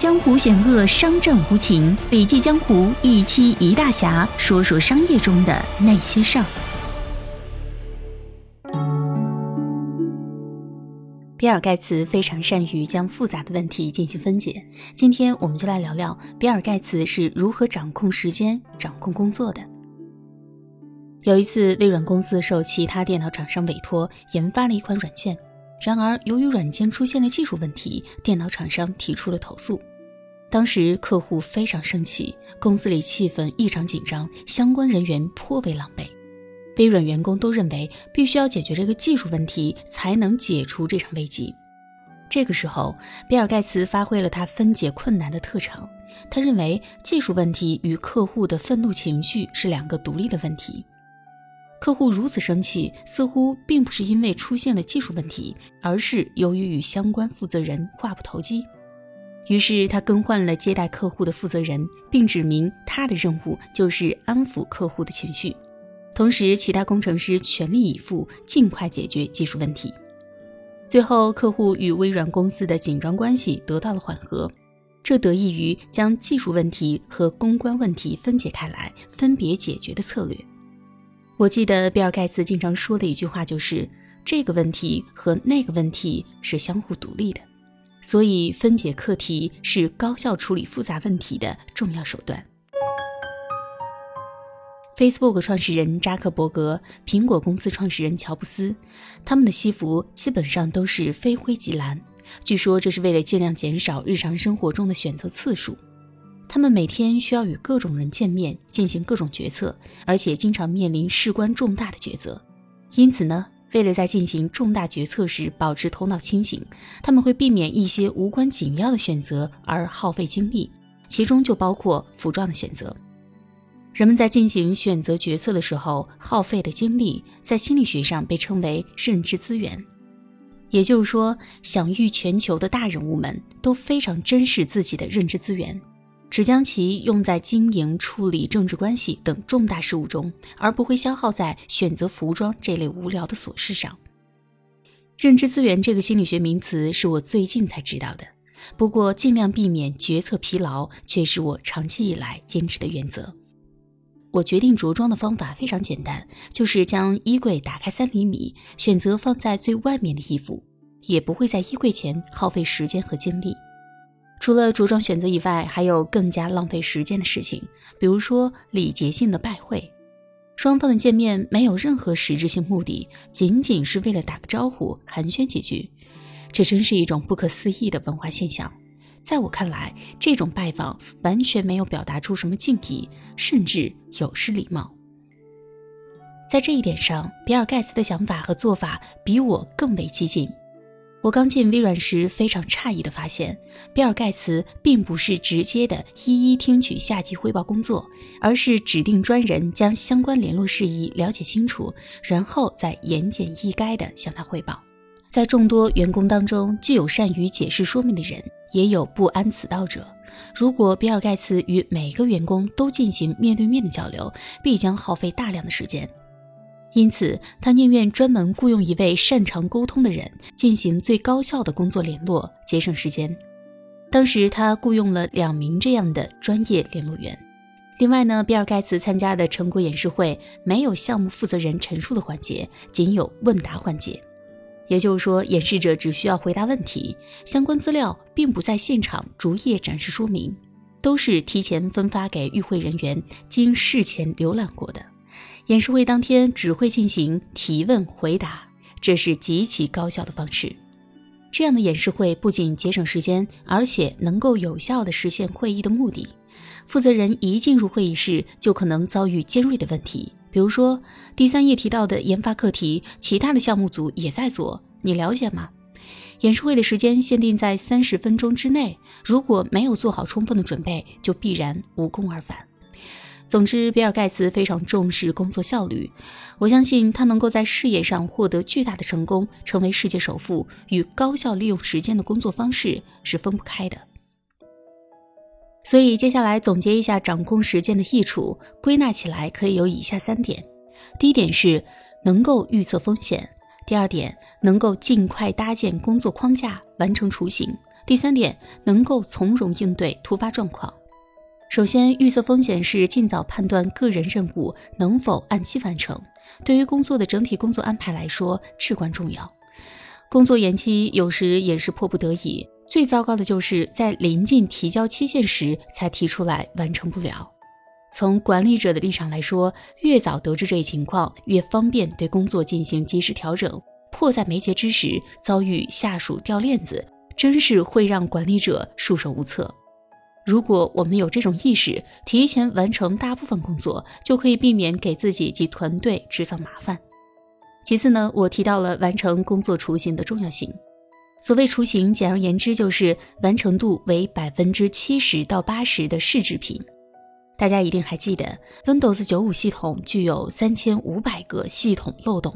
江湖险恶，商战无情。笔记江湖一期一大侠，说说商业中的那些事儿。比尔盖茨非常善于将复杂的问题进行分解。今天我们就来聊聊比尔盖茨是如何掌控时间、掌控工作的。有一次，微软公司受其他电脑厂商委托研发了一款软件，然而由于软件出现了技术问题，电脑厂商提出了投诉。当时客户非常生气，公司里气氛异常紧张，相关人员颇为狼狈。微软员工都认为，必须要解决这个技术问题，才能解除这场危机。这个时候，比尔盖茨发挥了他分解困难的特长。他认为，技术问题与客户的愤怒情绪是两个独立的问题。客户如此生气，似乎并不是因为出现了技术问题，而是由于与相关负责人话不投机。于是，他更换了接待客户的负责人，并指明他的任务就是安抚客户的情绪。同时，其他工程师全力以赴，尽快解决技术问题。最后，客户与微软公司的紧张关系得到了缓和，这得益于将技术问题和公关问题分解开来，分别解决的策略。我记得比尔·盖茨经常说的一句话就是：“这个问题和那个问题是相互独立的，所以分解课题是高效处理复杂问题的重要手段。” Facebook 创始人扎克伯格、苹果公司创始人乔布斯，他们的西服基本上都是非灰即蓝。据说这是为了尽量减少日常生活中的选择次数。他们每天需要与各种人见面，进行各种决策，而且经常面临事关重大的抉择。因此呢，为了在进行重大决策时保持头脑清醒，他们会避免一些无关紧要的选择而耗费精力，其中就包括服装的选择。人们在进行选择决策的时候耗费的精力，在心理学上被称为认知资源。也就是说，享誉全球的大人物们都非常珍视自己的认知资源，只将其用在经营、处理政治关系等重大事务中，而不会消耗在选择服装这类无聊的琐事上。认知资源这个心理学名词是我最近才知道的，不过尽量避免决策疲劳却是我长期以来坚持的原则。我决定着装的方法非常简单，就是将衣柜打开三厘米，选择放在最外面的衣服，也不会在衣柜前耗费时间和精力。除了着装选择以外，还有更加浪费时间的事情，比如说礼节性的拜会。双方的见面没有任何实质性目的，仅仅是为了打个招呼、寒暄几句，这真是一种不可思议的文化现象。在我看来，这种拜访完全没有表达出什么敬意，甚至有失礼貌。在这一点上，比尔·盖茨的想法和做法比我更为激进。我刚进微软时，非常诧异地发现，比尔·盖茨并不是直接的一一听取下级汇报工作，而是指定专人将相关联络事宜了解清楚，然后再言简意赅地向他汇报。在众多员工当中，既有善于解释说明的人，也有不谙此道者。如果比尔·盖茨与每个员工都进行面对面的交流，必将耗费大量的时间。因此，他宁愿专门雇佣一位擅长沟通的人，进行最高效的工作联络，节省时间。当时，他雇佣了两名这样的专业联络员。另外呢，比尔·盖茨参加的成果演示会没有项目负责人陈述的环节，仅有问答环节。也就是说，演示者只需要回答问题，相关资料并不在现场逐页展示说明，都是提前分发给与会人员，经事前浏览过的。演示会当天只会进行提问回答，这是极其高效的方式。这样的演示会不仅节省时间，而且能够有效地实现会议的目的。负责人一进入会议室，就可能遭遇尖锐的问题。比如说，第三页提到的研发课题，其他的项目组也在做，你了解吗？演示会的时间限定在三十分钟之内，如果没有做好充分的准备，就必然无功而返。总之，比尔·盖茨非常重视工作效率，我相信他能够在事业上获得巨大的成功，成为世界首富，与高效利用时间的工作方式是分不开的。所以，接下来总结一下掌控时间的益处，归纳起来可以有以下三点：第一点是能够预测风险；第二点能够尽快搭建工作框架，完成雏形；第三点，能够从容应对突发状况。首先，预测风险是尽早判断个人任务能否按期完成，对于工作的整体工作安排来说至关重要。工作延期有时也是迫不得已，最糟糕的就是在临近提交期限时才提出来完成不了。从管理者的立场来说，越早得知这一情况，越方便对工作进行及时调整。迫在眉睫之时遭遇下属掉链子，真是会让管理者束手无策。如果我们有这种意识，提前完成大部分工作，就可以避免给自己及团队制造麻烦。其次呢，我提到了完成工作雏形的重要性。所谓雏形，简而言之就是完成度为百分之七十到八十的试制品。大家一定还记得，Windows 九五系统具有三千五百个系统漏洞。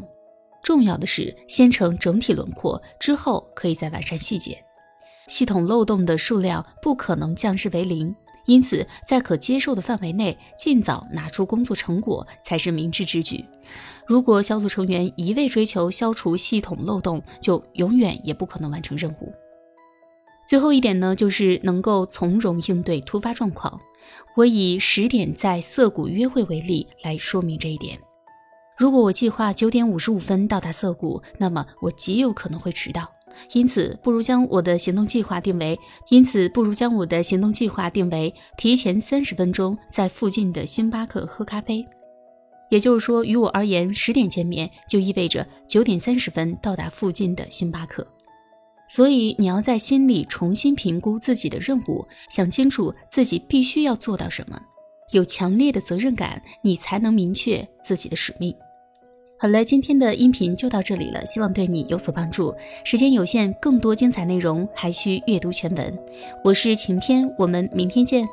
重要的是，先成整体轮廓，之后可以再完善细节。系统漏洞的数量不可能降至为零，因此在可接受的范围内，尽早拿出工作成果才是明智之举。如果小组成员一味追求消除系统漏洞，就永远也不可能完成任务。最后一点呢，就是能够从容应对突发状况。我以十点在涩谷约会为例来说明这一点。如果我计划九点五十五分到达涩谷，那么我极有可能会迟到。因此，不如将我的行动计划定为，因此不如将我的行动计划定为提前三十分钟在附近的星巴克喝咖啡。也就是说，于我而言，十点见面就意味着九点三十分到达附近的星巴克。所以，你要在心里重新评估自己的任务，想清楚自己必须要做到什么，有强烈的责任感，你才能明确自己的使命。好了，今天的音频就到这里了，希望对你有所帮助。时间有限，更多精彩内容还需阅读全文。我是晴天，我们明天见。